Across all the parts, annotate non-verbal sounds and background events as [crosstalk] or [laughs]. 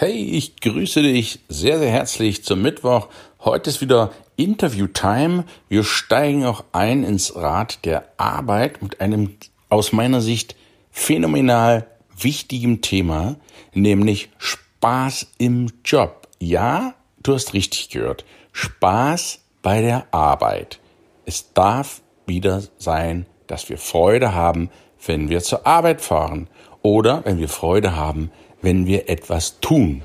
Hey, ich grüße dich sehr, sehr herzlich zum Mittwoch. Heute ist wieder Interview-Time. Wir steigen auch ein ins Rad der Arbeit mit einem aus meiner Sicht phänomenal wichtigem Thema, nämlich Spaß im Job. Ja, du hast richtig gehört. Spaß bei der Arbeit. Es darf wieder sein, dass wir Freude haben, wenn wir zur Arbeit fahren oder wenn wir Freude haben, wenn wir etwas tun.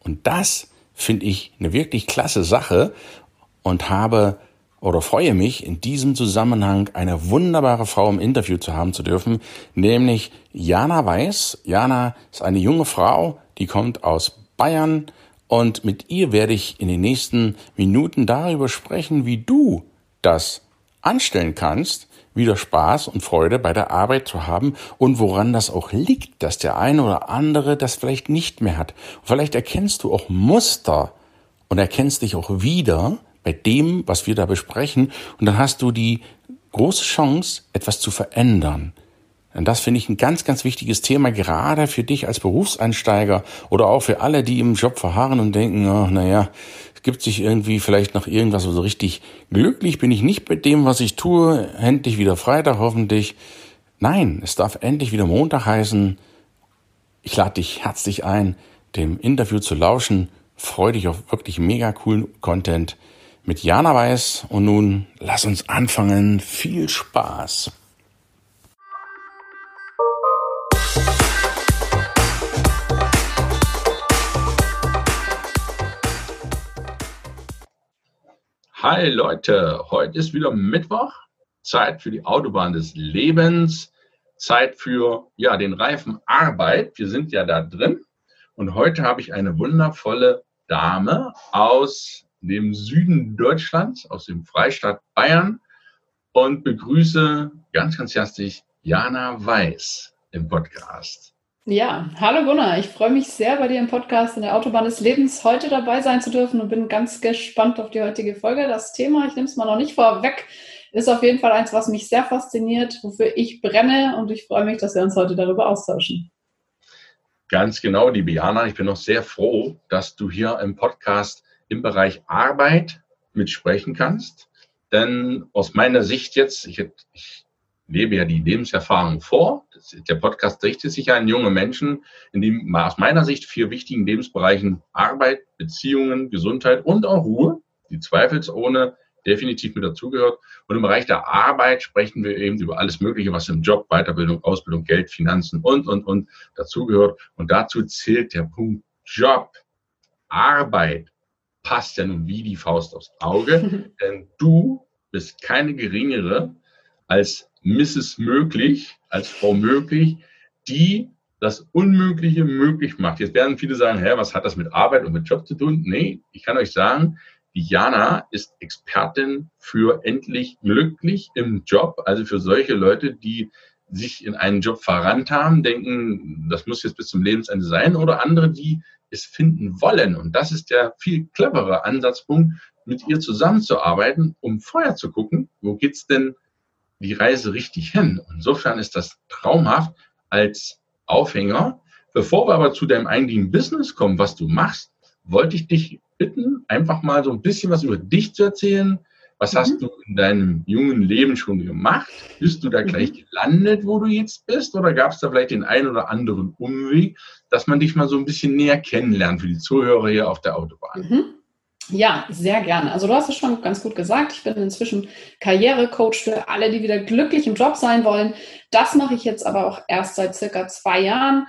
Und das finde ich eine wirklich klasse Sache und habe oder freue mich in diesem Zusammenhang eine wunderbare Frau im Interview zu haben zu dürfen, nämlich Jana Weiß. Jana ist eine junge Frau, die kommt aus Bayern und mit ihr werde ich in den nächsten Minuten darüber sprechen, wie du das anstellen kannst, wieder Spaß und Freude bei der Arbeit zu haben und woran das auch liegt, dass der eine oder andere das vielleicht nicht mehr hat. Vielleicht erkennst du auch Muster und erkennst dich auch wieder bei dem, was wir da besprechen und dann hast du die große Chance, etwas zu verändern. Und das finde ich ein ganz, ganz wichtiges Thema, gerade für dich als Berufseinsteiger oder auch für alle, die im Job verharren und denken, oh, naja, gibt sich irgendwie vielleicht noch irgendwas, so richtig glücklich bin ich nicht mit dem, was ich tue, endlich wieder Freitag hoffentlich. Nein, es darf endlich wieder Montag heißen. Ich lade dich herzlich ein, dem Interview zu lauschen. Freue dich auf wirklich mega coolen Content mit Jana Weiß. Und nun lass uns anfangen. Viel Spaß! Hi Leute, heute ist wieder Mittwoch, Zeit für die Autobahn des Lebens, Zeit für ja den Reifen Arbeit. Wir sind ja da drin. Und heute habe ich eine wundervolle Dame aus dem Süden Deutschlands, aus dem Freistaat Bayern. Und begrüße ganz, ganz herzlich Jana Weiß im Podcast. Ja, hallo Gunnar. Ich freue mich sehr, bei dir im Podcast in der Autobahn des Lebens heute dabei sein zu dürfen und bin ganz gespannt auf die heutige Folge. Das Thema, ich nehme es mal noch nicht vorweg, ist auf jeden Fall eins, was mich sehr fasziniert, wofür ich brenne und ich freue mich, dass wir uns heute darüber austauschen. Ganz genau, liebe Jana. Ich bin noch sehr froh, dass du hier im Podcast im Bereich Arbeit mitsprechen kannst. Denn aus meiner Sicht jetzt, ich, ich lebe ja die Lebenserfahrung vor. Das, der Podcast richtet sich an junge Menschen, in dem aus meiner Sicht vier wichtigen Lebensbereichen Arbeit, Beziehungen, Gesundheit und auch Ruhe, die zweifelsohne definitiv mit dazugehört. Und im Bereich der Arbeit sprechen wir eben über alles Mögliche, was im Job, Weiterbildung, Ausbildung, Geld, Finanzen und, und, und dazugehört. Und dazu zählt der Punkt Job, Arbeit, passt ja nun wie die Faust aufs Auge, [laughs] denn du bist keine geringere als Mrs. Möglich, als Frau Möglich, die das Unmögliche möglich macht. Jetzt werden viele sagen, hä, was hat das mit Arbeit und mit Job zu tun? Nee, ich kann euch sagen, die Jana ist Expertin für endlich glücklich im Job, also für solche Leute, die sich in einen Job verrannt haben, denken, das muss jetzt bis zum Lebensende sein, oder andere, die es finden wollen. Und das ist der viel clevere Ansatzpunkt, mit ihr zusammenzuarbeiten, um vorher zu gucken, wo geht's denn die Reise richtig hin. Insofern ist das traumhaft als Aufhänger. Bevor wir aber zu deinem eigentlichen Business kommen, was du machst, wollte ich dich bitten, einfach mal so ein bisschen was über dich zu erzählen. Was mhm. hast du in deinem jungen Leben schon gemacht? Bist du da mhm. gleich gelandet, wo du jetzt bist? Oder gab es da vielleicht den einen oder anderen Umweg, dass man dich mal so ein bisschen näher kennenlernt für die Zuhörer hier auf der Autobahn? Mhm. Ja, sehr gerne. Also du hast es schon ganz gut gesagt. Ich bin inzwischen Karrierecoach für alle, die wieder glücklich im Job sein wollen. Das mache ich jetzt aber auch erst seit circa zwei Jahren.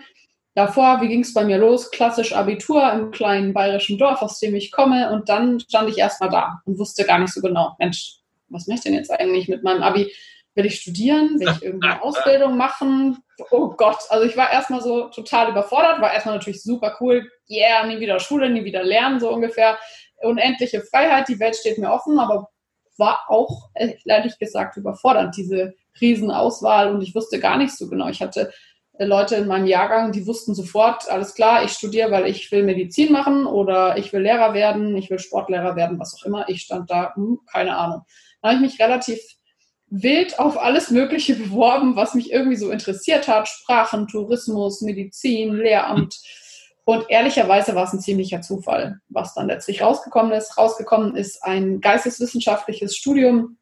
Davor, wie ging es bei mir los? Klassisch Abitur im kleinen bayerischen Dorf, aus dem ich komme. Und dann stand ich erstmal da und wusste gar nicht so genau, Mensch, was möchte ich denn jetzt eigentlich mit meinem Abi? Will ich studieren? Will ich irgendeine [laughs] Ausbildung machen? oh Gott, also ich war erstmal so total überfordert, war erstmal natürlich super cool, yeah, nie wieder Schule, nie wieder lernen, so ungefähr. Unendliche Freiheit, die Welt steht mir offen, aber war auch, ehrlich gesagt, überfordernd, diese Riesenauswahl und ich wusste gar nicht so genau. Ich hatte äh, Leute in meinem Jahrgang, die wussten sofort, alles klar, ich studiere, weil ich will Medizin machen oder ich will Lehrer werden, ich will Sportlehrer werden, was auch immer. Ich stand da, hm, keine Ahnung. Da habe ich mich relativ wild auf alles Mögliche [laughs] beworben, was mich irgendwie so interessiert hat. Sprachen, Tourismus, Medizin, Lehramt. Und ehrlicherweise war es ein ziemlicher Zufall, was dann letztlich rausgekommen ist. Rausgekommen ist ein geisteswissenschaftliches Studium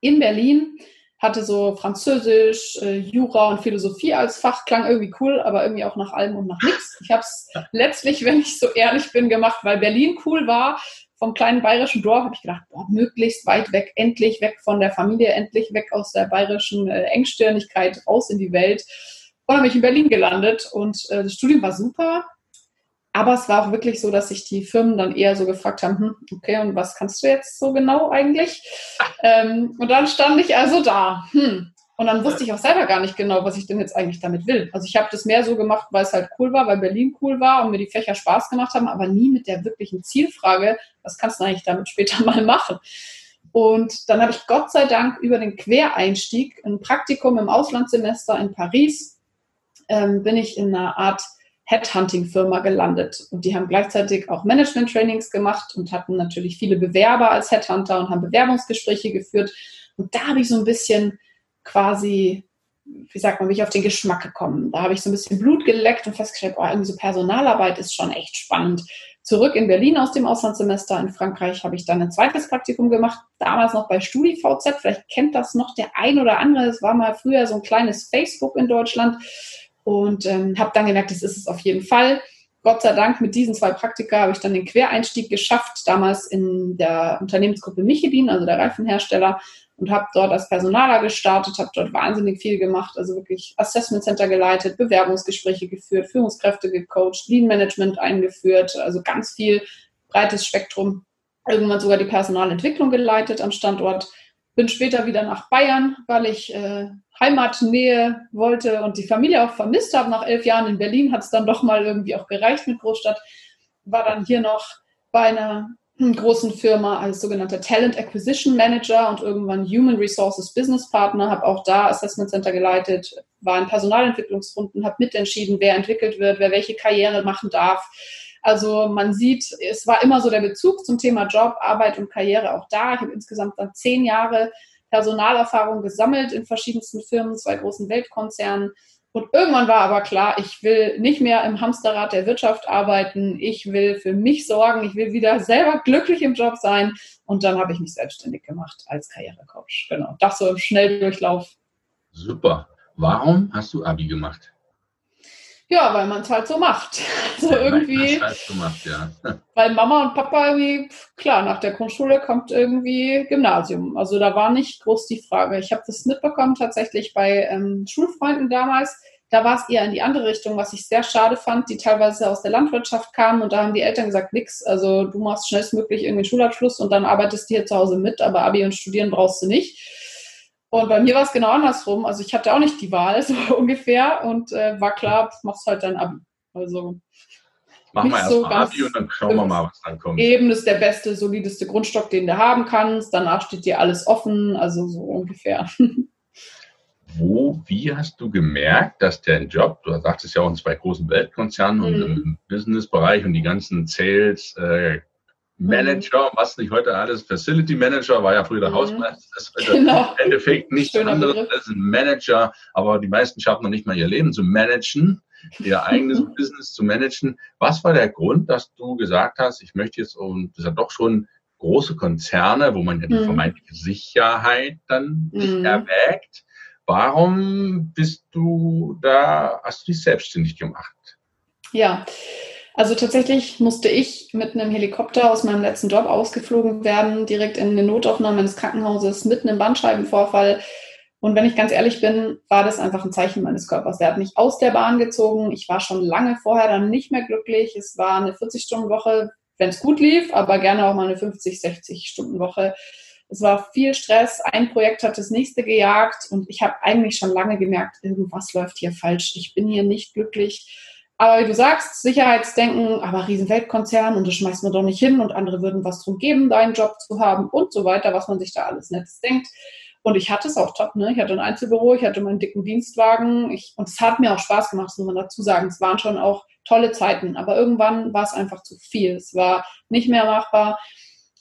in Berlin hatte so Französisch, äh, Jura und Philosophie als Fach, klang irgendwie cool, aber irgendwie auch nach allem und nach nichts. Ich habe es letztlich, wenn ich so ehrlich bin, gemacht, weil Berlin cool war. Vom kleinen bayerischen Dorf habe ich gedacht, boah, möglichst weit weg, endlich weg von der Familie, endlich weg aus der bayerischen äh, Engstirnigkeit, raus in die Welt. Und dann bin ich in Berlin gelandet und äh, das Studium war super. Aber es war auch wirklich so, dass sich die Firmen dann eher so gefragt haben, hm, okay, und was kannst du jetzt so genau eigentlich? [laughs] Ähm, und dann stand ich also da. Hm. Und dann wusste ich auch selber gar nicht genau, was ich denn jetzt eigentlich damit will. Also ich habe das mehr so gemacht, weil es halt cool war, weil Berlin cool war und mir die Fächer Spaß gemacht haben, aber nie mit der wirklichen Zielfrage, was kannst du eigentlich damit später [laughs] mal machen? Und dann habe ich Gott sei Dank über den Quereinstieg, ein Praktikum im Auslandssemester in Paris, ähm, bin ich in einer Art Headhunting-Firma gelandet. Und die haben gleichzeitig auch Management-Trainings gemacht und hatten natürlich viele Bewerber als Headhunter und haben Bewerbungsgespräche geführt. Und da habe ich so ein bisschen quasi, wie sagt man, bin ich auf den Geschmack gekommen. Da habe ich so ein bisschen Blut geleckt und festgestellt, oh, irgendwie so Personalarbeit ist schon echt spannend. Zurück in Berlin aus dem Auslandssemester in Frankreich habe ich dann ein zweites Praktikum gemacht, damals noch bei StudiVZ. Vielleicht kennt das noch der ein oder andere. Es war mal früher so ein kleines Facebook in Deutschland und ähm, habe dann gemerkt, das ist es auf jeden Fall. Gott sei Dank mit diesen zwei Praktika habe ich dann den Quereinstieg geschafft, damals in der Unternehmensgruppe Michelin, also der Reifenhersteller, und habe dort als Personaler gestartet, habe dort wahnsinnig viel gemacht, also wirklich Assessment Center geleitet, Bewerbungsgespräche geführt, Führungskräfte gecoacht, Lean Management eingeführt, also ganz viel breites Spektrum. Irgendwann sogar die Personalentwicklung geleitet am Standort. Bin später wieder nach Bayern, weil ich äh, Heimatnähe wollte und die Familie auch vermisst habe. Nach elf Jahren in Berlin hat es dann doch mal irgendwie auch gereicht mit Großstadt. War dann hier noch bei einer großen Firma als sogenannter Talent Acquisition Manager und irgendwann Human Resources Business Partner, habe auch da Assessment Center geleitet, war in Personalentwicklungsrunden, habe mitentschieden, wer entwickelt wird, wer welche Karriere machen darf. Also man sieht, es war immer so der Bezug zum Thema Job, Arbeit und Karriere auch da. Ich habe insgesamt dann zehn Jahre Personalerfahrung gesammelt in verschiedensten Firmen, zwei großen Weltkonzernen. Und irgendwann war aber klar, ich will nicht mehr im Hamsterrad der Wirtschaft arbeiten. Ich will für mich sorgen. Ich will wieder selber glücklich im Job sein. Und dann habe ich mich selbstständig gemacht als Karrierecoach. Genau. Das so im Schnelldurchlauf. Super. Warum hast du Abi gemacht? Ja, weil man es halt so macht. [laughs] Also irgendwie. Halt so macht, ja. [laughs] Weil Mama und Papa irgendwie, klar, nach der Grundschule kommt irgendwie Gymnasium. Also da war nicht groß die Frage. Ich habe das mitbekommen tatsächlich bei ähm, Schulfreunden damals. Da war es eher in die andere Richtung, was ich sehr schade fand, die teilweise aus der Landwirtschaft kamen und da haben die Eltern gesagt, nix, also du machst schnellstmöglich irgendwie Schulabschluss und dann arbeitest du hier zu Hause mit, aber Abi und Studieren brauchst du nicht. Und bei mir war es genau andersrum. Also ich hatte auch nicht die Wahl, [laughs] so ungefähr. Und äh, war klar, machst halt dein Abi. Also Machen wir erstmal so Abi und dann schauen wir mal, was dann kommt. Eben ist der beste, solideste Grundstock, den du haben kannst. Danach steht dir alles offen, also so ungefähr. [laughs] Wo, wie hast du gemerkt, dass dein Job, du sagtest ja auch in zwei großen Weltkonzernen mhm. und im Businessbereich und die ganzen Sales, äh, Manager, was nicht heute alles, Facility Manager, war ja früher der mhm. Hausmeister, das ist genau. im Endeffekt nichts anderes als ein Manager, aber die meisten schaffen noch nicht mal ihr Leben zu managen, ihr eigenes. [laughs] Business zu managen. Was war der Grund, dass du gesagt hast, ich möchte jetzt, und das ist ja doch schon große Konzerne, wo man ja die mhm. vermeintliche Sicherheit dann nicht mhm. erwägt. Warum bist du da, hast du dich selbstständig gemacht? Ja, also tatsächlich musste ich mit einem Helikopter aus meinem letzten Job ausgeflogen werden, direkt in eine Notaufnahme eines Krankenhauses, mitten im Bandscheibenvorfall. Und wenn ich ganz ehrlich bin, war das einfach ein Zeichen meines Körpers. Der hat mich aus der Bahn gezogen. Ich war schon lange vorher dann nicht mehr glücklich. Es war eine 40-Stunden-Woche, wenn es gut lief, aber gerne auch mal eine 50, 60-Stunden-Woche. Es war viel Stress. Ein Projekt hat das nächste gejagt und ich habe eigentlich schon lange gemerkt, irgendwas läuft hier falsch. Ich bin hier nicht glücklich. Aber wie du sagst, Sicherheitsdenken, aber Riesenweltkonzern und das schmeißt man doch nicht hin und andere würden was drum geben, deinen Job zu haben und so weiter, was man sich da alles Nettes denkt. Und ich hatte es auch top, ne? Ich hatte ein Einzelbüro, ich hatte meinen dicken Dienstwagen ich, und es hat mir auch Spaß gemacht, muss man dazu sagen. Es waren schon auch tolle Zeiten, aber irgendwann war es einfach zu viel. Es war nicht mehr machbar.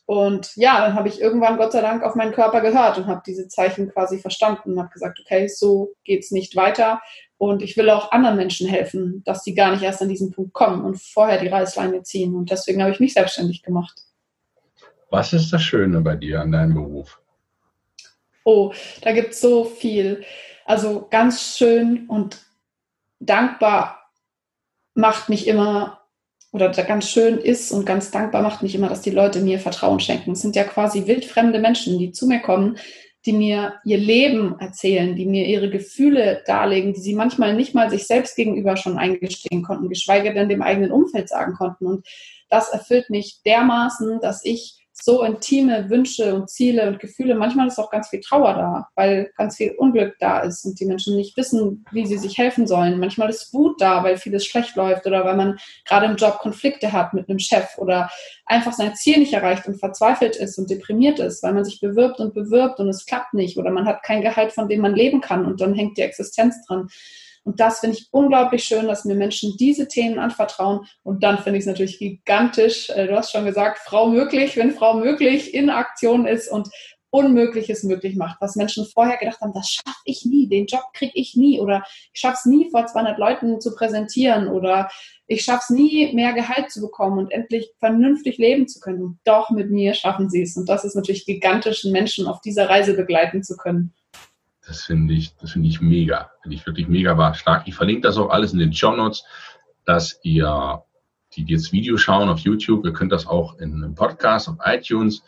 Und ja, dann habe ich irgendwann Gott sei Dank auf meinen Körper gehört und habe diese Zeichen quasi verstanden und habe gesagt, okay, so geht's nicht weiter. Und ich will auch anderen Menschen helfen, dass sie gar nicht erst an diesen Punkt kommen und vorher die Reißleine ziehen. Und deswegen habe ich mich selbstständig gemacht. Was ist das Schöne bei dir an deinem Beruf? Oh, da gibt es so viel. Also ganz schön und dankbar macht mich immer, oder ganz schön ist und ganz dankbar macht mich immer, dass die Leute mir Vertrauen schenken. Es sind ja quasi wildfremde Menschen, die zu mir kommen, die mir ihr Leben erzählen, die mir ihre Gefühle darlegen, die sie manchmal nicht mal sich selbst gegenüber schon eingestehen konnten, geschweige denn dem eigenen Umfeld sagen konnten. Und das erfüllt mich dermaßen, dass ich so intime Wünsche und Ziele und Gefühle. Manchmal ist auch ganz viel Trauer da, weil ganz viel Unglück da ist und die Menschen nicht wissen, wie sie sich helfen sollen. Manchmal ist Wut da, weil vieles schlecht läuft oder weil man gerade im Job Konflikte hat mit einem Chef oder einfach sein Ziel nicht erreicht und verzweifelt ist und deprimiert ist, weil man sich bewirbt und bewirbt und es klappt nicht oder man hat kein Gehalt, von dem man leben kann und dann hängt die Existenz dran. Und das finde ich unglaublich schön, dass mir Menschen diese Themen anvertrauen. Und dann finde ich es natürlich gigantisch. Äh, du hast schon gesagt, Frau möglich, wenn Frau möglich in Aktion ist und Unmögliches möglich macht, was Menschen vorher gedacht haben, das schaffe ich nie, den Job kriege ich nie oder ich schaffe es nie vor 200 Leuten zu präsentieren oder ich schaffe es nie mehr Gehalt zu bekommen und endlich vernünftig leben zu können. Doch mit mir schaffen sie es und das ist natürlich gigantisch, Menschen auf dieser Reise begleiten zu können. Das finde ich, das finde ich mega. Finde ich wirklich mega war stark. Ich verlinke das auch alles in den Show Notes, dass ihr, die jetzt Video schauen auf YouTube, ihr könnt das auch in einem Podcast auf iTunes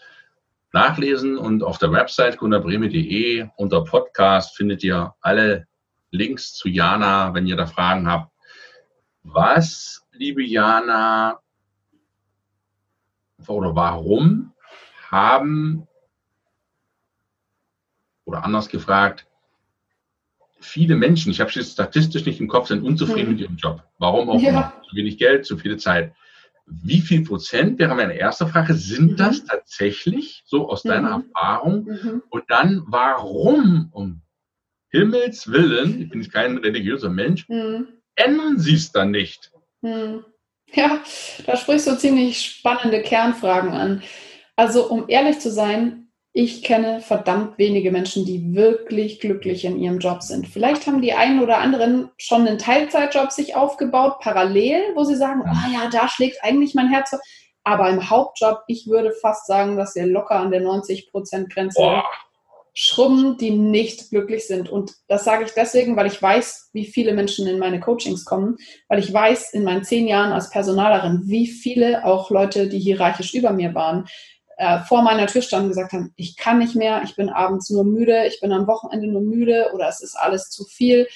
nachlesen und auf der Website gunnerbreme.de unter Podcast findet ihr alle Links zu Jana, wenn ihr da Fragen habt. Was, liebe Jana, oder warum haben, oder anders gefragt, viele Menschen, ich habe es statistisch nicht im Kopf, sind unzufrieden mhm. mit ihrem Job. Warum auch ja. immer? Zu wenig Geld, zu viele Zeit. Wie viel Prozent, wäre meine erste Frage, sind mhm. das tatsächlich so aus deiner mhm. Erfahrung? Mhm. Und dann, warum um Himmels Willen, ich bin kein religiöser Mensch, mhm. ändern sie es dann nicht? Mhm. Ja, da sprichst du ziemlich spannende Kernfragen an. Also, um ehrlich zu sein, ich kenne verdammt wenige Menschen, die wirklich glücklich in ihrem Job sind. Vielleicht haben die einen oder anderen schon einen Teilzeitjob sich aufgebaut, parallel, wo sie sagen, oh ja, da schlägt eigentlich mein Herz. Aber im Hauptjob, ich würde fast sagen, dass wir locker an der 90-Prozent-Grenze schrubben, die nicht glücklich sind. Und das sage ich deswegen, weil ich weiß, wie viele Menschen in meine Coachings kommen, weil ich weiß in meinen zehn Jahren als Personalerin, wie viele auch Leute, die hierarchisch über mir waren, äh, vor meiner Tür standen und gesagt haben, ich kann nicht mehr, ich bin abends nur müde, ich bin am Wochenende nur müde oder es ist alles zu viel.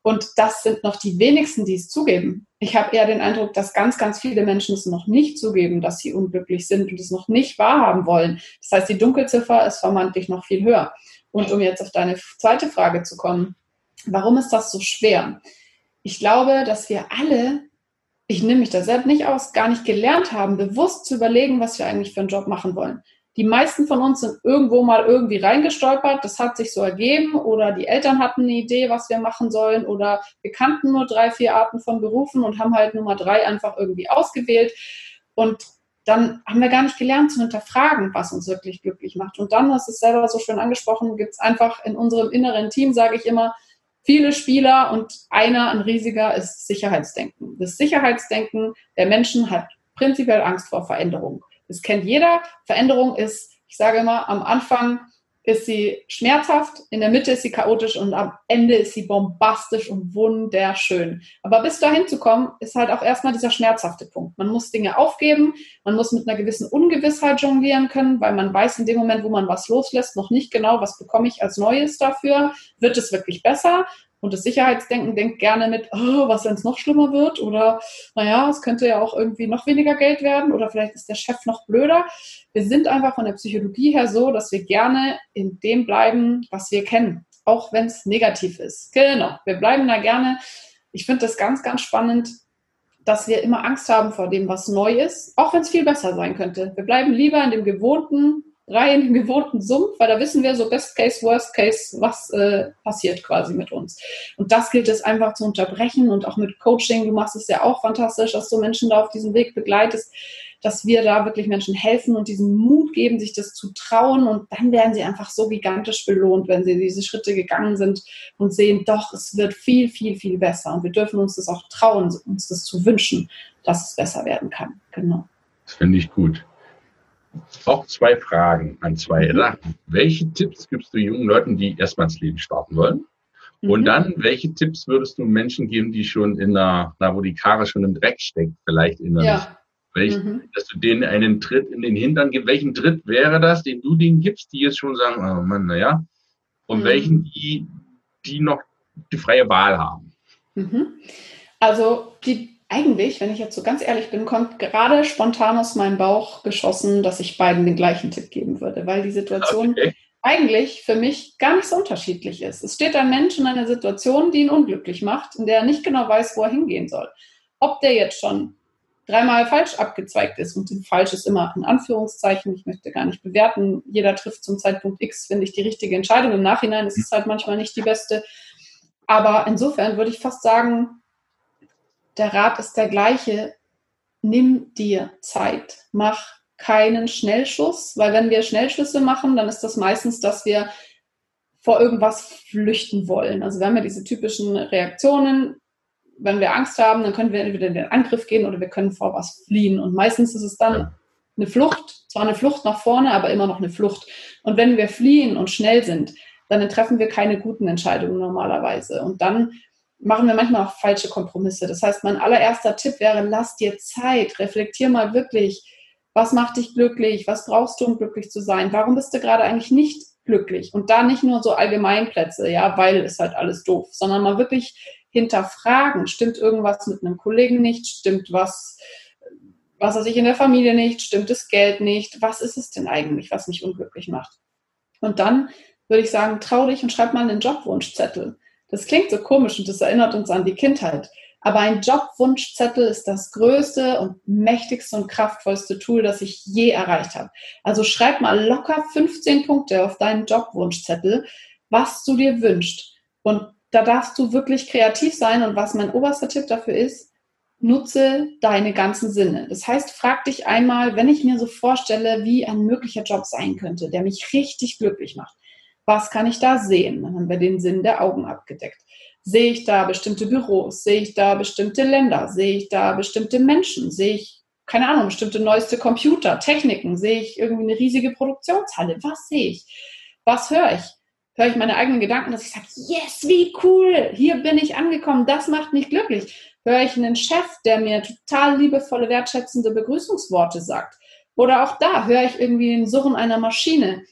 Und das sind noch die wenigsten, die es zugeben. Ich habe eher den Eindruck, dass ganz, ganz viele Menschen es noch nicht zugeben, dass sie unglücklich sind und es noch nicht wahrhaben wollen. Das heißt, die Dunkelziffer ist vermeintlich noch viel höher. Und um jetzt auf deine zweite Frage zu kommen, warum ist das so schwer? Ich glaube, dass wir alle ich nehme mich da selbst nicht aus, gar nicht gelernt haben, bewusst zu überlegen, was wir eigentlich für einen Job machen wollen. Die meisten von uns sind irgendwo mal irgendwie reingestolpert, das hat sich so ergeben oder die Eltern hatten eine Idee, was wir machen sollen oder wir kannten nur drei, vier Arten von Berufen und haben halt Nummer drei einfach irgendwie ausgewählt und dann haben wir gar nicht gelernt zu hinterfragen, was uns wirklich glücklich macht. Und dann, du es selber so schön angesprochen, gibt es einfach in unserem inneren Team, sage ich immer, viele Spieler und einer, ein riesiger, ist Sicherheitsdenken. Das Sicherheitsdenken der Menschen hat prinzipiell Angst vor Veränderung. Das kennt jeder. Veränderung ist, ich sage immer, am Anfang ist sie schmerzhaft, in der Mitte ist sie chaotisch und am Ende ist sie bombastisch und wunderschön. Aber bis dahin zu kommen, ist halt auch erstmal dieser schmerzhafte Punkt. Man muss Dinge aufgeben, man muss mit einer gewissen Ungewissheit jonglieren können, weil man weiß in dem Moment, wo man was loslässt, noch nicht genau, was bekomme ich als Neues dafür. Wird es wirklich besser? Und das Sicherheitsdenken denkt gerne mit, oh, was, wenn es noch schlimmer wird? Oder, naja, es könnte ja auch irgendwie noch weniger Geld werden oder vielleicht ist der Chef noch blöder. Wir sind einfach von der Psychologie her so, dass wir gerne in dem bleiben, was wir kennen, auch wenn es negativ ist. Genau, wir bleiben da gerne. Ich finde das ganz, ganz spannend, dass wir immer Angst haben vor dem, was neu ist, auch wenn es viel besser sein könnte. Wir bleiben lieber in dem gewohnten, rein im gewohnten Sumpf, weil da wissen wir so Best Case, Worst Case, was äh, passiert quasi mit uns. Und das gilt es einfach zu unterbrechen und auch mit Coaching. Du machst es ja auch fantastisch, dass du Menschen da auf diesem Weg begleitest, dass wir da wirklich Menschen helfen und diesen Mut geben, sich das zu trauen. Und dann werden sie einfach so gigantisch belohnt, wenn sie diese Schritte gegangen sind und sehen, doch, es wird viel, viel, viel besser. Und wir dürfen uns das auch trauen, uns das zu wünschen, dass es besser werden kann. Genau. Das finde ich gut auch zwei Fragen an zwei Sachen. Welche Tipps gibst du jungen Leuten, die erstmal ins Leben starten wollen? Mhm. Und dann, welche Tipps würdest du Menschen geben, die schon in einer, na, wo die Karre schon im Dreck steckt, vielleicht in der, ja. Welch, mhm. dass du denen einen Tritt in den Hintern gibst? Welchen Tritt wäre das, den du denen gibst, die jetzt schon sagen, oh Mann, naja, und mhm. welchen, die, die noch die freie Wahl haben? Mhm. Also, die eigentlich, wenn ich jetzt so ganz ehrlich bin, kommt gerade spontan aus meinem Bauch geschossen, dass ich beiden den gleichen Tipp geben würde, weil die Situation okay. eigentlich für mich gar nicht so unterschiedlich ist. Es steht ein Mensch in einer Situation, die ihn unglücklich macht, in der er nicht genau weiß, wo er hingehen soll. Ob der jetzt schon dreimal falsch abgezweigt ist und falsch ist immer in Anführungszeichen, ich möchte gar nicht bewerten, jeder trifft zum Zeitpunkt X, finde ich, die richtige Entscheidung. Im Nachhinein ist es halt manchmal nicht die beste. Aber insofern würde ich fast sagen, der Rat ist der gleiche. Nimm dir Zeit. Mach keinen Schnellschuss, weil wenn wir Schnellschüsse machen, dann ist das meistens, dass wir vor irgendwas flüchten wollen. Also wir haben ja diese typischen Reaktionen. Wenn wir Angst haben, dann können wir entweder in den Angriff gehen oder wir können vor was fliehen. Und meistens ist es dann eine Flucht, zwar eine Flucht nach vorne, aber immer noch eine Flucht. Und wenn wir fliehen und schnell sind, dann treffen wir keine guten Entscheidungen normalerweise. Und dann machen wir manchmal auch falsche Kompromisse. Das heißt, mein allererster Tipp wäre, lass dir Zeit, reflektier mal wirklich, was macht dich glücklich, was brauchst du, um glücklich zu sein, warum bist du gerade eigentlich nicht glücklich und da nicht nur so Allgemeinplätze, ja, weil ist halt alles doof, sondern mal wirklich hinterfragen, stimmt irgendwas mit einem Kollegen nicht, stimmt was, was weiß ich, in der Familie nicht, stimmt das Geld nicht, was ist es denn eigentlich, was mich unglücklich macht? Und dann würde ich sagen, trau dich und schreib mal einen Jobwunschzettel. Das klingt so komisch und das erinnert uns an die Kindheit. Aber ein Jobwunschzettel ist das größte und mächtigste und kraftvollste Tool, das ich je erreicht habe. Also schreib mal locker 15 Punkte auf deinen Jobwunschzettel, was du dir wünschst. Und da darfst du wirklich kreativ sein. Und was mein oberster Tipp dafür ist, nutze deine ganzen Sinne. Das heißt, frag dich einmal, wenn ich mir so vorstelle, wie ein möglicher Job sein könnte, der mich richtig glücklich macht was kann ich da sehen? Dann haben wir den Sinn der Augen abgedeckt. Sehe ich da bestimmte Büros? Sehe ich da bestimmte Länder? Sehe ich da bestimmte Menschen? Sehe ich, keine Ahnung, bestimmte neueste Computer, Techniken? Sehe ich irgendwie eine riesige Produktionshalle? Was sehe ich? Was höre ich? Höre ich meine eigenen Gedanken, dass ich sage, yes, wie cool, hier bin ich angekommen, das macht mich glücklich. Höre ich einen Chef, der mir total liebevolle, wertschätzende Begrüßungsworte sagt? Oder auch da höre ich irgendwie den Surren einer Maschine.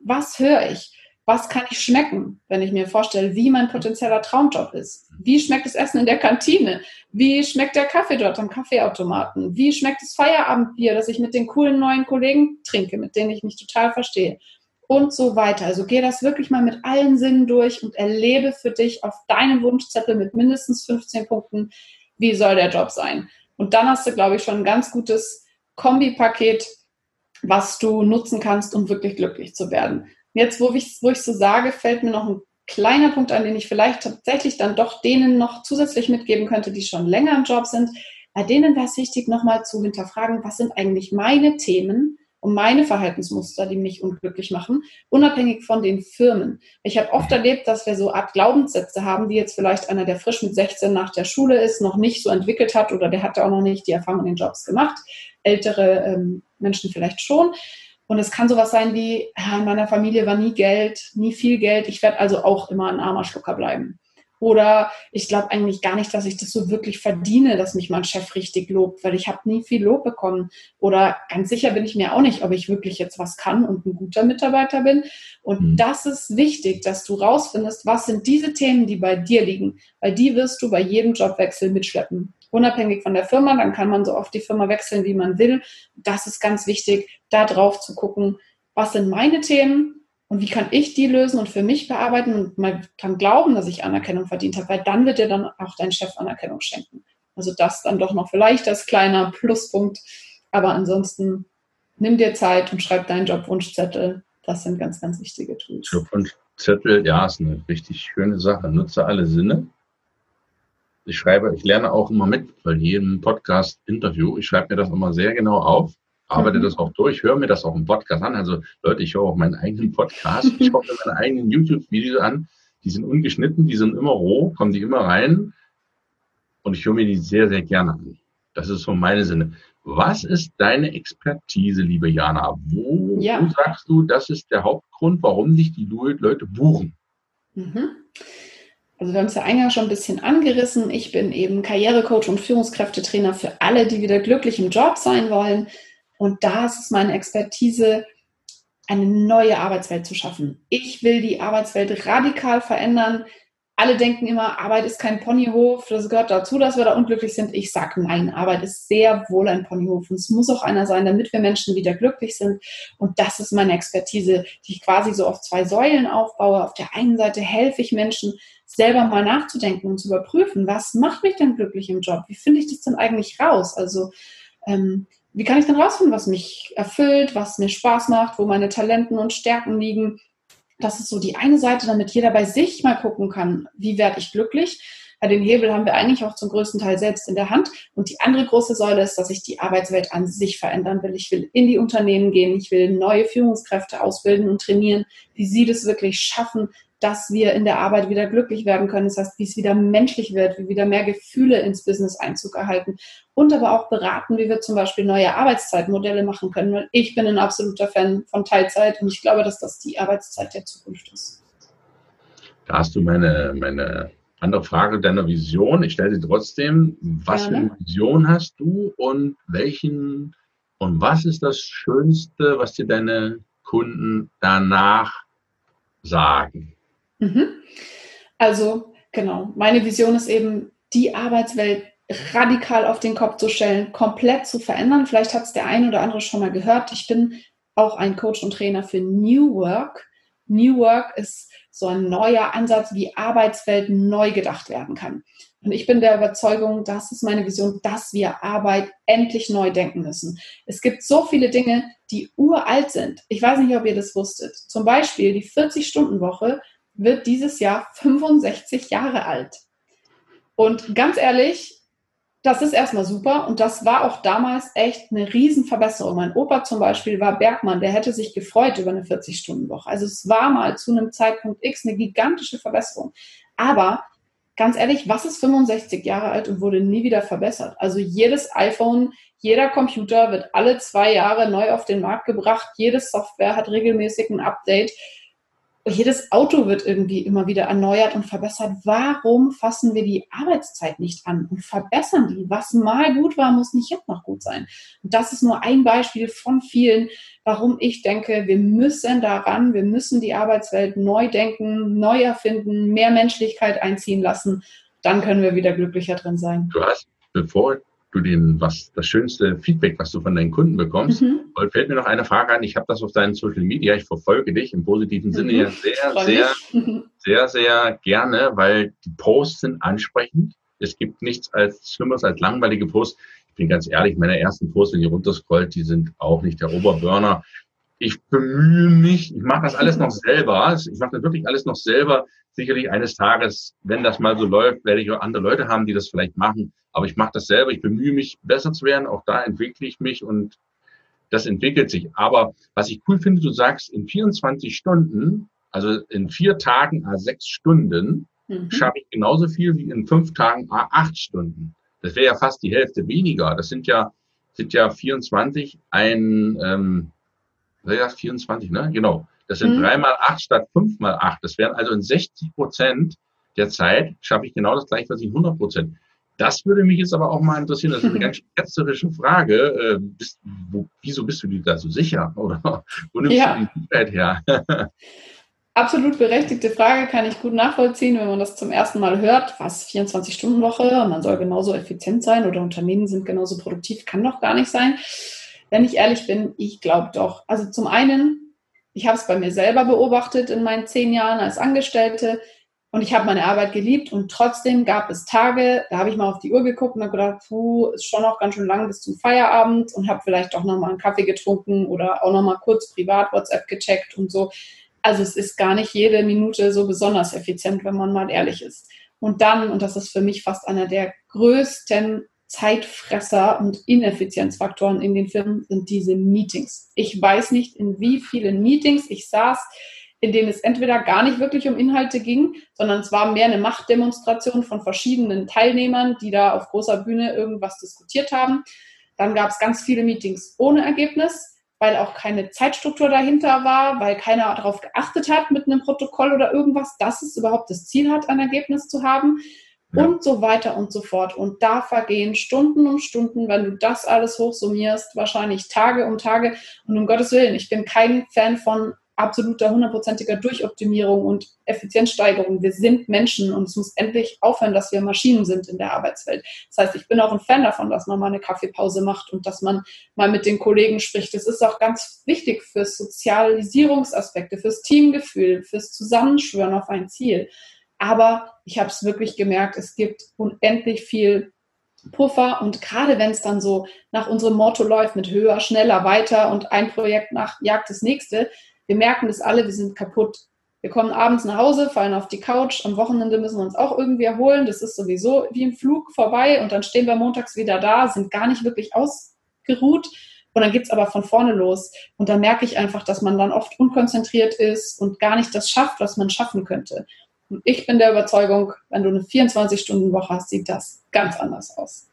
Was höre ich? Was kann ich schmecken, wenn ich mir vorstelle, wie mein potenzieller Traumjob ist? Wie schmeckt das Essen in der Kantine? Wie schmeckt der Kaffee dort am Kaffeeautomaten? Wie schmeckt das Feierabendbier, das ich mit den coolen neuen Kollegen trinke, mit denen ich mich total verstehe? Und so weiter. Also geh das wirklich mal mit allen Sinnen durch und erlebe für dich auf deinem Wunschzettel mit mindestens 15 Punkten, wie soll der Job sein. Und dann hast du, glaube ich, schon ein ganz gutes Kombipaket, was du nutzen kannst, um wirklich glücklich zu werden. Jetzt, wo ich, wo ich so sage, fällt mir noch ein kleiner Punkt an, den ich vielleicht tatsächlich dann doch denen noch zusätzlich mitgeben könnte, die schon länger im Job sind. Bei denen wäre es wichtig, nochmal zu hinterfragen, was sind eigentlich meine Themen und meine Verhaltensmuster, die mich unglücklich machen, unabhängig von den Firmen. Ich habe oft erlebt, dass wir so Art Glaubenssätze haben, die jetzt vielleicht einer, der frisch mit 16 nach der Schule ist, noch nicht so entwickelt hat oder der hatte auch noch nicht die Erfahrung in den Jobs gemacht. Ältere ähm, Menschen vielleicht schon. Und es kann sowas sein wie, ja, in meiner Familie war nie Geld, nie viel Geld. Ich werde also auch immer ein armer Schlucker bleiben. Oder ich glaube eigentlich gar nicht, dass ich das so wirklich verdiene, dass mich mein Chef richtig lobt, weil ich habe nie viel Lob bekommen. Oder ganz sicher bin ich mir auch nicht, ob ich wirklich jetzt was kann und ein guter Mitarbeiter bin. Und mhm. das ist wichtig, dass du rausfindest, was sind diese Themen, die bei dir liegen. Weil die wirst du bei jedem Jobwechsel mitschleppen. Unabhängig von der Firma, dann kann man so oft die Firma wechseln, wie man will. Das ist ganz wichtig, da drauf zu gucken, was sind meine Themen, und wie kann ich die lösen und für mich bearbeiten und man kann glauben, dass ich Anerkennung verdient habe, weil dann wird dir dann auch dein Chef Anerkennung schenken. Also das dann doch noch vielleicht als kleiner Pluspunkt. Aber ansonsten nimm dir Zeit und schreib deinen Jobwunschzettel. Das sind ganz, ganz wichtige Tools. Jobwunschzettel, ja, ist eine richtig schöne Sache. Nutze alle Sinne. Ich schreibe, ich lerne auch immer mit bei jedem Podcast-Interview. Ich schreibe mir das immer sehr genau auf arbeite mhm. das auch durch, höre mir das auch im Podcast an. Also Leute, ich höre auch meinen eigenen Podcast, ich schaue mir meine eigenen YouTube-Videos an. Die sind ungeschnitten, die sind immer roh, kommen die immer rein. Und ich höre mir die sehr, sehr gerne an. Das ist so meine Sinne. Was ist deine Expertise, liebe Jana? Wo, ja. wo sagst du, das ist der Hauptgrund, warum dich die Leute buchen? Mhm. Also wir haben es ja eingangs schon ein bisschen angerissen. Ich bin eben Karrierecoach und Führungskräftetrainer für alle, die wieder glücklich im Job sein wollen. Und da ist es meine Expertise, eine neue Arbeitswelt zu schaffen. Ich will die Arbeitswelt radikal verändern. Alle denken immer, Arbeit ist kein Ponyhof. Das gehört dazu, dass wir da unglücklich sind. Ich sage nein, Arbeit ist sehr wohl ein Ponyhof. Und es muss auch einer sein, damit wir Menschen wieder glücklich sind. Und das ist meine Expertise, die ich quasi so auf zwei Säulen aufbaue. Auf der einen Seite helfe ich Menschen, selber mal nachzudenken und zu überprüfen, was macht mich denn glücklich im Job? Wie finde ich das denn eigentlich raus? Also ähm, wie kann ich denn rausfinden, was mich erfüllt, was mir Spaß macht, wo meine Talenten und Stärken liegen? Das ist so die eine Seite, damit jeder bei sich mal gucken kann, wie werde ich glücklich. Bei den Hebel haben wir eigentlich auch zum größten Teil selbst in der Hand. Und die andere große Säule ist, dass ich die Arbeitswelt an sich verändern will. Ich will in die Unternehmen gehen. Ich will neue Führungskräfte ausbilden und trainieren, wie sie das wirklich schaffen, dass wir in der Arbeit wieder glücklich werden können. Das heißt, wie es wieder menschlich wird, wie wieder mehr Gefühle ins Business Einzug erhalten und aber auch beraten, wie wir zum Beispiel neue Arbeitszeitmodelle machen können. Weil ich bin ein absoluter Fan von Teilzeit und ich glaube, dass das die Arbeitszeit der Zukunft ist. Da hast du meine, meine andere Frage deiner Vision. Ich stelle sie trotzdem. Was Gerne. für eine Vision hast du und welchen und was ist das Schönste, was dir deine Kunden danach sagen? Mhm. Also, genau. Meine Vision ist eben, die Arbeitswelt radikal auf den Kopf zu stellen, komplett zu verändern. Vielleicht hat es der eine oder andere schon mal gehört. Ich bin auch ein Coach und Trainer für New Work. New Work ist so ein neuer Ansatz, wie Arbeitswelt neu gedacht werden kann. Und ich bin der Überzeugung, das ist meine Vision, dass wir Arbeit endlich neu denken müssen. Es gibt so viele Dinge, die uralt sind. Ich weiß nicht, ob ihr das wusstet. Zum Beispiel die 40-Stunden-Woche wird dieses Jahr 65 Jahre alt. Und ganz ehrlich, das ist erstmal super und das war auch damals echt eine Riesenverbesserung. Mein Opa zum Beispiel war Bergmann, der hätte sich gefreut über eine 40-Stunden-Woche. Also es war mal zu einem Zeitpunkt X eine gigantische Verbesserung. Aber ganz ehrlich, was ist 65 Jahre alt und wurde nie wieder verbessert? Also jedes iPhone, jeder Computer wird alle zwei Jahre neu auf den Markt gebracht, jede Software hat regelmäßig ein Update jedes Auto wird irgendwie immer wieder erneuert und verbessert. Warum fassen wir die Arbeitszeit nicht an und verbessern die? Was mal gut war, muss nicht jetzt noch gut sein. Und das ist nur ein Beispiel von vielen, warum ich denke, wir müssen daran, wir müssen die Arbeitswelt neu denken, neu erfinden, mehr Menschlichkeit einziehen lassen. Dann können wir wieder glücklicher drin sein. Du hast, bevor du den, was das schönste Feedback, was du von deinen Kunden bekommst. Mhm. Und fällt mir noch eine Frage an. Ich habe das auf deinen Social Media. Ich verfolge dich im positiven Sinne mhm. ja sehr, sehr, [laughs] sehr, sehr gerne, weil die Posts sind ansprechend. Es gibt nichts als Schlimmeres als langweilige Posts. Ich bin ganz ehrlich, meine ersten Posts, wenn ihr runterscrollt, die sind auch nicht der Oberburner ich bemühe mich, ich mache das alles noch selber. Ich mache das wirklich alles noch selber. Sicherlich eines Tages, wenn das mal so läuft, werde ich auch andere Leute haben, die das vielleicht machen. Aber ich mache das selber. Ich bemühe mich, besser zu werden. Auch da entwickle ich mich und das entwickelt sich. Aber was ich cool finde, du sagst, in 24 Stunden, also in vier Tagen a sechs Stunden, mhm. schaffe ich genauso viel wie in fünf Tagen a acht Stunden. Das wäre ja fast die Hälfte weniger. Das sind ja, sind ja 24 ein, ähm, ja, 24, ne? Genau. Das sind mhm. drei mal acht statt fünf mal acht. Das wären also in 60 Prozent der Zeit schaffe ich genau das gleiche, was ich 100 Prozent. Das würde mich jetzt aber auch mal interessieren. Das ist eine [laughs] ganz ketzerische Frage. Äh, bist, wo, wieso bist du dir da so sicher? [laughs] Oder wo nimmst ja. du die Sicherheit her? [laughs] Absolut berechtigte Frage, kann ich gut nachvollziehen, wenn man das zum ersten Mal hört. Was, 24-Stunden-Woche und man soll genauso effizient sein oder Unternehmen sind genauso produktiv, kann doch gar nicht sein. Wenn ich ehrlich bin, ich glaube doch. Also zum einen, ich habe es bei mir selber beobachtet in meinen zehn Jahren als Angestellte und ich habe meine Arbeit geliebt und trotzdem gab es Tage, da habe ich mal auf die Uhr geguckt und habe gedacht, puh, ist schon noch ganz schön lang bis zum Feierabend und habe vielleicht doch nochmal einen Kaffee getrunken oder auch nochmal kurz privat WhatsApp gecheckt und so. Also es ist gar nicht jede Minute so besonders effizient, wenn man mal ehrlich ist. Und dann, und das ist für mich fast einer der größten Zeitfresser und Ineffizienzfaktoren in den Firmen, sind diese Meetings. Ich weiß nicht, in wie vielen Meetings ich saß, in denen es entweder gar nicht wirklich um Inhalte ging, sondern es war mehr eine Machtdemonstration von verschiedenen Teilnehmern, die da auf großer Bühne irgendwas diskutiert haben. Dann gab es ganz viele Meetings ohne Ergebnis, weil auch keine Zeitstruktur dahinter war, weil keiner darauf geachtet hat mit einem Protokoll oder irgendwas, dass es überhaupt das Ziel hat, ein Ergebnis zu haben. Und so weiter und so fort. Und da vergehen Stunden um Stunden, wenn du das alles hochsummierst, wahrscheinlich Tage um Tage. Und um Gottes Willen, ich bin kein Fan von absoluter hundertprozentiger Durchoptimierung und Effizienzsteigerung. Wir sind Menschen und es muss endlich aufhören, dass wir Maschinen sind in der Arbeitswelt. Das heißt, ich bin auch ein Fan davon, dass man mal eine Kaffeepause macht und dass man mal mit den Kollegen spricht. Das ist auch ganz wichtig fürs Sozialisierungsaspekte, fürs Teamgefühl, fürs Zusammenschwören auf ein Ziel. Aber ich habe es wirklich gemerkt, es gibt unendlich viel Puffer und gerade wenn es dann so nach unserem Motto läuft mit höher, schneller, weiter und ein Projekt nach jagt das nächste, wir merken das alle, wir sind kaputt. Wir kommen abends nach Hause, fallen auf die Couch, am Wochenende müssen wir uns auch irgendwie erholen. Das ist sowieso wie im Flug vorbei und dann stehen wir montags wieder da, sind gar nicht wirklich ausgeruht und dann geht es aber von vorne los. Und da merke ich einfach, dass man dann oft unkonzentriert ist und gar nicht das schafft, was man schaffen könnte. Und ich bin der Überzeugung, wenn du eine 24-Stunden-Woche hast, sieht das ganz anders aus.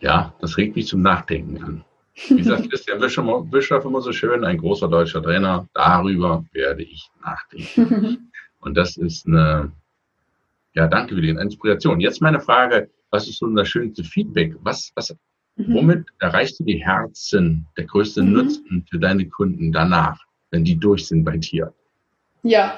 Ja, das regt mich zum Nachdenken an. Wie sagt [laughs] Christian Bischof immer so schön, ein großer deutscher Trainer, darüber werde ich nachdenken. [laughs] Und das ist eine, ja, danke für die Inspiration. Jetzt meine Frage, was ist so das schönste Feedback? Was, was, mhm. womit erreichst du die Herzen, der größte mhm. Nutzen für deine Kunden danach, wenn die durch sind bei dir? Ja,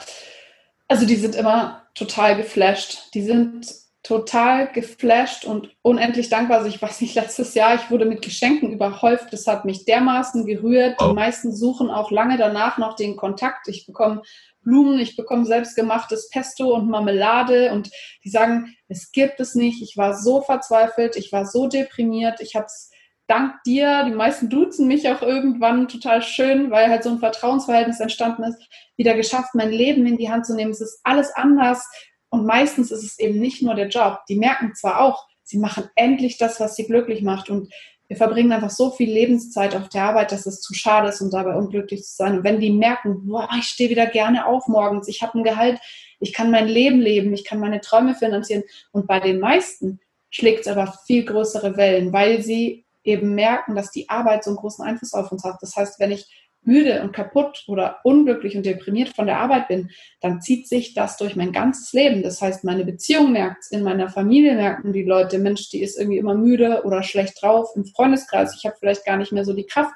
also die sind immer total geflasht. Die sind total geflasht und unendlich dankbar. Also ich weiß nicht, letztes Jahr, ich wurde mit Geschenken überhäuft. Das hat mich dermaßen gerührt. Die meisten suchen auch lange danach noch den Kontakt. Ich bekomme Blumen, ich bekomme selbstgemachtes Pesto und Marmelade und die sagen, es gibt es nicht. Ich war so verzweifelt, ich war so deprimiert. Ich habe es dank dir, die meisten duzen mich auch irgendwann total schön, weil halt so ein Vertrauensverhältnis entstanden ist, wieder geschafft, mein Leben in die Hand zu nehmen. Es ist alles anders und meistens ist es eben nicht nur der Job. Die merken zwar auch, sie machen endlich das, was sie glücklich macht. Und wir verbringen einfach so viel Lebenszeit auf der Arbeit, dass es zu schade ist, um dabei unglücklich zu sein. Und wenn die merken, boah, ich stehe wieder gerne auf morgens, ich habe ein Gehalt, ich kann mein Leben leben, ich kann meine Träume finanzieren. Und bei den meisten schlägt es aber viel größere Wellen, weil sie eben merken, dass die Arbeit so einen großen Einfluss auf uns hat. Das heißt, wenn ich müde und kaputt oder unglücklich und deprimiert von der Arbeit bin, dann zieht sich das durch mein ganzes Leben. Das heißt, meine Beziehung merkt in meiner Familie merken die Leute, Mensch, die ist irgendwie immer müde oder schlecht drauf, im Freundeskreis, ich habe vielleicht gar nicht mehr so die Kraft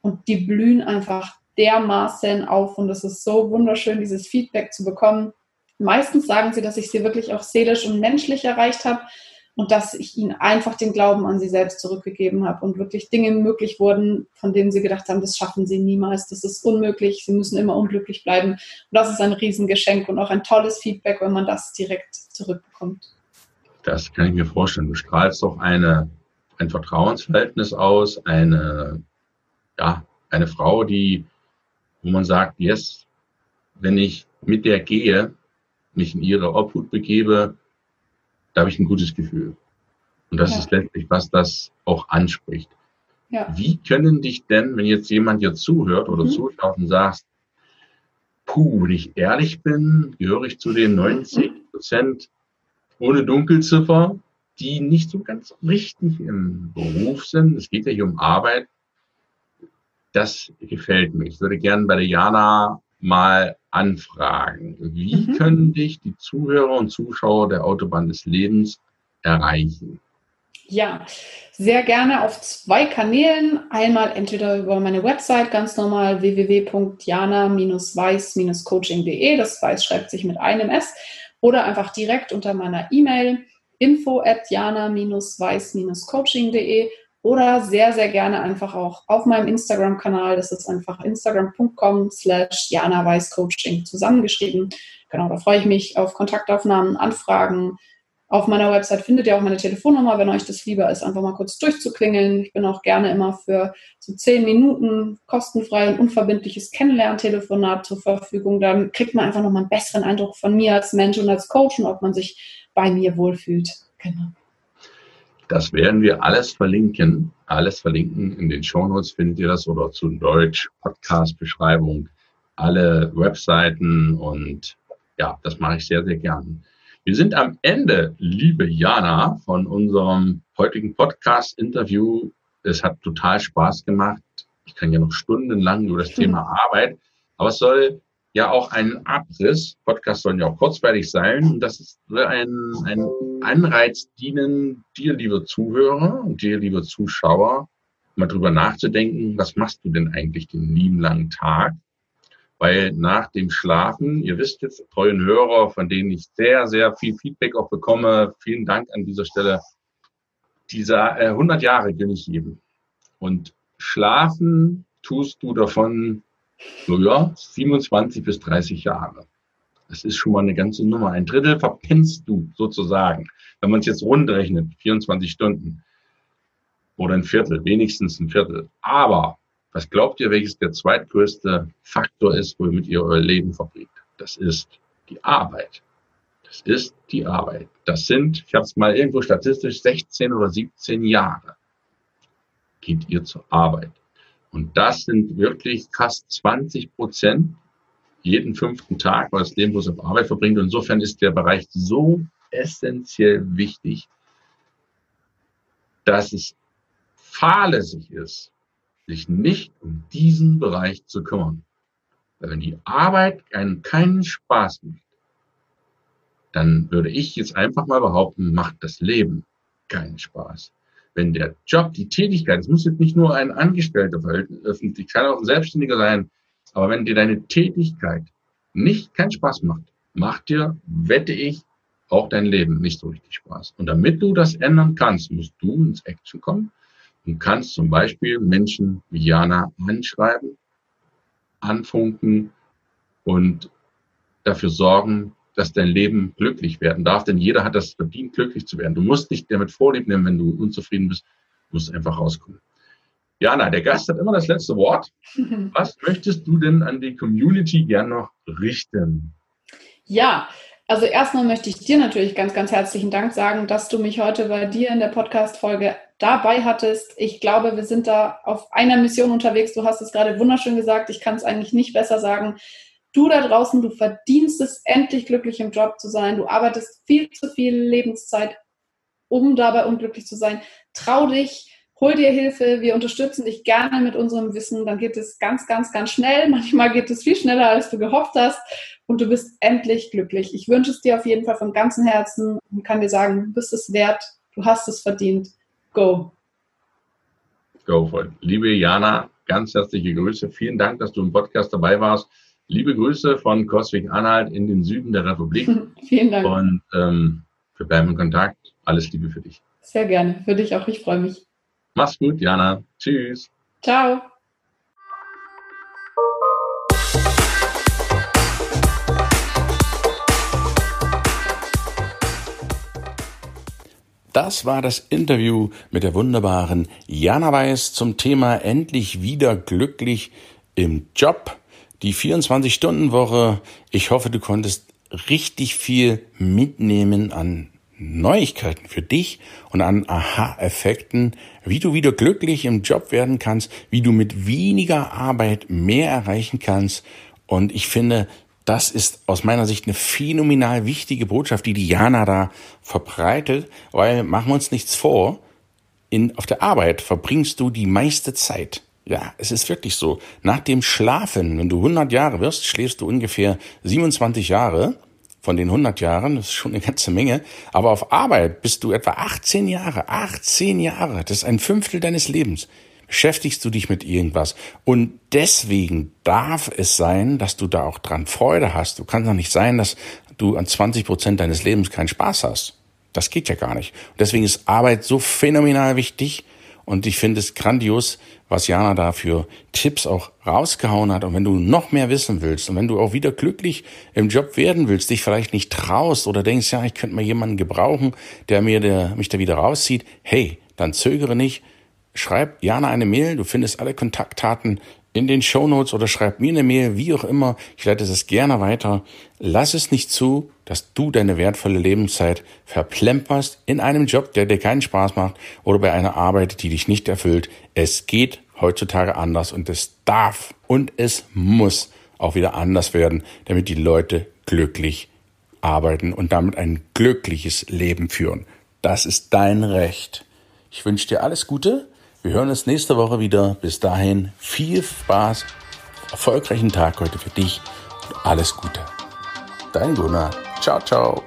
und die blühen einfach dermaßen auf und es ist so wunderschön, dieses Feedback zu bekommen. Meistens sagen sie, dass ich sie wirklich auch seelisch und menschlich erreicht habe und dass ich ihnen einfach den Glauben an sie selbst zurückgegeben habe und wirklich Dinge möglich wurden, von denen sie gedacht haben, das schaffen sie niemals, das ist unmöglich, sie müssen immer unglücklich bleiben. Und das ist ein Riesengeschenk und auch ein tolles Feedback, wenn man das direkt zurückbekommt. Das kann ich mir vorstellen. Du strahlst doch eine, ein Vertrauensverhältnis aus, eine, ja, eine Frau, die, wo man sagt, yes, wenn ich mit der gehe, mich in ihre Obhut begebe, da habe ich ein gutes Gefühl. Und das ja. ist letztlich, was das auch anspricht. Ja. Wie können dich denn, wenn jetzt jemand hier zuhört oder mhm. zuschaut und sagst, puh, wenn ich ehrlich bin, gehöre ich zu den 90 Prozent ohne Dunkelziffer, die nicht so ganz richtig im Beruf sind. Es geht ja hier um Arbeit. Das gefällt mir. Ich würde gerne bei der Jana mal anfragen. Wie mhm. können dich die Zuhörer und Zuschauer der Autobahn des Lebens erreichen? Ja, sehr gerne auf zwei Kanälen. Einmal entweder über meine Website ganz normal www.jana-weiß-coaching.de. Das Weiß schreibt sich mit einem S. Oder einfach direkt unter meiner E-Mail info at jana-weiß-coaching.de oder sehr, sehr gerne einfach auch auf meinem Instagram-Kanal. Das ist einfach instagram.com slash Jana Weiß Coaching zusammengeschrieben. Genau, da freue ich mich auf Kontaktaufnahmen, Anfragen, auf meiner Website findet ihr auch meine Telefonnummer, wenn euch das lieber ist, einfach mal kurz durchzuklingeln. Ich bin auch gerne immer für so zehn Minuten kostenfrei und unverbindliches Kennenlerntelefonat zur Verfügung. Dann kriegt man einfach nochmal einen besseren Eindruck von mir als Mensch und als Coach und ob man sich bei mir wohlfühlt. Genau. Das werden wir alles verlinken. Alles verlinken. In den Shownotes findet ihr das oder zu Deutsch Podcast-Beschreibung. Alle Webseiten und ja, das mache ich sehr, sehr gern. Wir sind am Ende, liebe Jana, von unserem heutigen Podcast-Interview. Es hat total Spaß gemacht. Ich kann ja noch stundenlang über das [laughs] Thema Arbeit, aber es soll ja auch ein Abriss. Podcasts sollen ja auch kurzweilig sein. Und das soll ein, ein Anreiz dienen, dir, liebe Zuhörer und dir, liebe Zuschauer, mal drüber nachzudenken, was machst du denn eigentlich den lieben langen Tag? weil nach dem Schlafen, ihr wisst jetzt, treuen Hörer, von denen ich sehr, sehr viel Feedback auch bekomme, vielen Dank an dieser Stelle, dieser äh, 100 Jahre gönne ich jedem. Und schlafen tust du davon, so ja, 27 bis 30 Jahre. Das ist schon mal eine ganze Nummer. Ein Drittel verpennst du sozusagen. Wenn man es jetzt rundrechnet, 24 Stunden oder ein Viertel, wenigstens ein Viertel. Aber was glaubt ihr, welches der zweitgrößte Faktor ist, womit ihr euer Leben verbringt? Das ist die Arbeit. Das ist die Arbeit. Das sind, ich habe es mal irgendwo statistisch, 16 oder 17 Jahre geht ihr zur Arbeit. Und das sind wirklich fast 20 Prozent jeden fünften Tag, weil das Leben bloß auf Arbeit verbringt. Und insofern ist der Bereich so essentiell wichtig, dass es fahrlässig ist, sich nicht um diesen Bereich zu kümmern. Weil wenn die Arbeit einen keinen Spaß macht, dann würde ich jetzt einfach mal behaupten, macht das Leben keinen Spaß. Wenn der Job, die Tätigkeit, es muss jetzt nicht nur ein Angestellter öffentlich, kann auch ein Selbstständiger sein, aber wenn dir deine Tätigkeit nicht keinen Spaß macht, macht dir, wette ich, auch dein Leben nicht so richtig Spaß. Und damit du das ändern kannst, musst du ins Action kommen Du kannst zum Beispiel Menschen wie Jana anschreiben, anfunken und dafür sorgen, dass dein Leben glücklich werden darf. Denn jeder hat das verdient, glücklich zu werden. Du musst nicht damit Vorlieb nehmen, wenn du unzufrieden bist. Du musst einfach rauskommen. Jana, der Gast hat immer das letzte Wort. [laughs] Was möchtest du denn an die Community gern noch richten? Ja, also erstmal möchte ich dir natürlich ganz, ganz herzlichen Dank sagen, dass du mich heute bei dir in der Podcast-Folge dabei hattest. Ich glaube, wir sind da auf einer Mission unterwegs. Du hast es gerade wunderschön gesagt. Ich kann es eigentlich nicht besser sagen. Du da draußen, du verdienst es, endlich glücklich im Job zu sein. Du arbeitest viel zu viel Lebenszeit, um dabei unglücklich zu sein. Trau dich, hol dir Hilfe. Wir unterstützen dich gerne mit unserem Wissen. Dann geht es ganz, ganz, ganz schnell. Manchmal geht es viel schneller, als du gehofft hast und du bist endlich glücklich. Ich wünsche es dir auf jeden Fall von ganzem Herzen und kann dir sagen, du bist es wert, du hast es verdient. Go. Go for it. Liebe Jana, ganz herzliche Grüße. Vielen Dank, dass du im Podcast dabei warst. Liebe Grüße von Coswig Anhalt in den Süden der Republik. [laughs] Vielen Dank. Und ähm, wir bleiben in Kontakt. Alles Liebe für dich. Sehr gerne. Für dich auch. Ich freue mich. Mach's gut, Jana. Tschüss. Ciao. Das war das Interview mit der wunderbaren Jana Weiß zum Thema endlich wieder glücklich im Job. Die 24-Stunden-Woche. Ich hoffe, du konntest richtig viel mitnehmen an Neuigkeiten für dich und an Aha-Effekten, wie du wieder glücklich im Job werden kannst, wie du mit weniger Arbeit mehr erreichen kannst. Und ich finde, das ist aus meiner Sicht eine phänomenal wichtige Botschaft, die Diana da verbreitet, weil machen wir uns nichts vor, in, auf der Arbeit verbringst du die meiste Zeit Ja, es ist wirklich so. Nach dem Schlafen, wenn du 100 Jahre wirst, schläfst du ungefähr 27 Jahre von den 100 Jahren. Das ist schon eine ganze Menge. Aber auf Arbeit bist du etwa 18 Jahre. 18 Jahre. Das ist ein Fünftel deines Lebens. Beschäftigst du dich mit irgendwas. Und deswegen darf es sein, dass du da auch dran Freude hast. Du kannst doch nicht sein, dass du an 20 Prozent deines Lebens keinen Spaß hast. Das geht ja gar nicht. Und deswegen ist Arbeit so phänomenal wichtig. Und ich finde es grandios, was Jana da für Tipps auch rausgehauen hat. Und wenn du noch mehr wissen willst und wenn du auch wieder glücklich im Job werden willst, dich vielleicht nicht traust oder denkst, ja, ich könnte mal jemanden gebrauchen, der mir der, mich da wieder rauszieht, hey, dann zögere nicht, schreib Jana eine Mail, du findest alle Kontaktdaten in den Shownotes oder schreib mir eine Mail, wie auch immer. Ich leite es gerne weiter. Lass es nicht zu, dass du deine wertvolle Lebenszeit verplemperst in einem Job, der dir keinen Spaß macht oder bei einer Arbeit, die dich nicht erfüllt. Es geht heutzutage anders und es darf und es muss auch wieder anders werden, damit die Leute glücklich arbeiten und damit ein glückliches Leben führen. Das ist dein Recht. Ich wünsche dir alles Gute wir hören uns nächste Woche wieder. Bis dahin viel Spaß, erfolgreichen Tag heute für dich und alles Gute. Dein Gunnar. Ciao, ciao.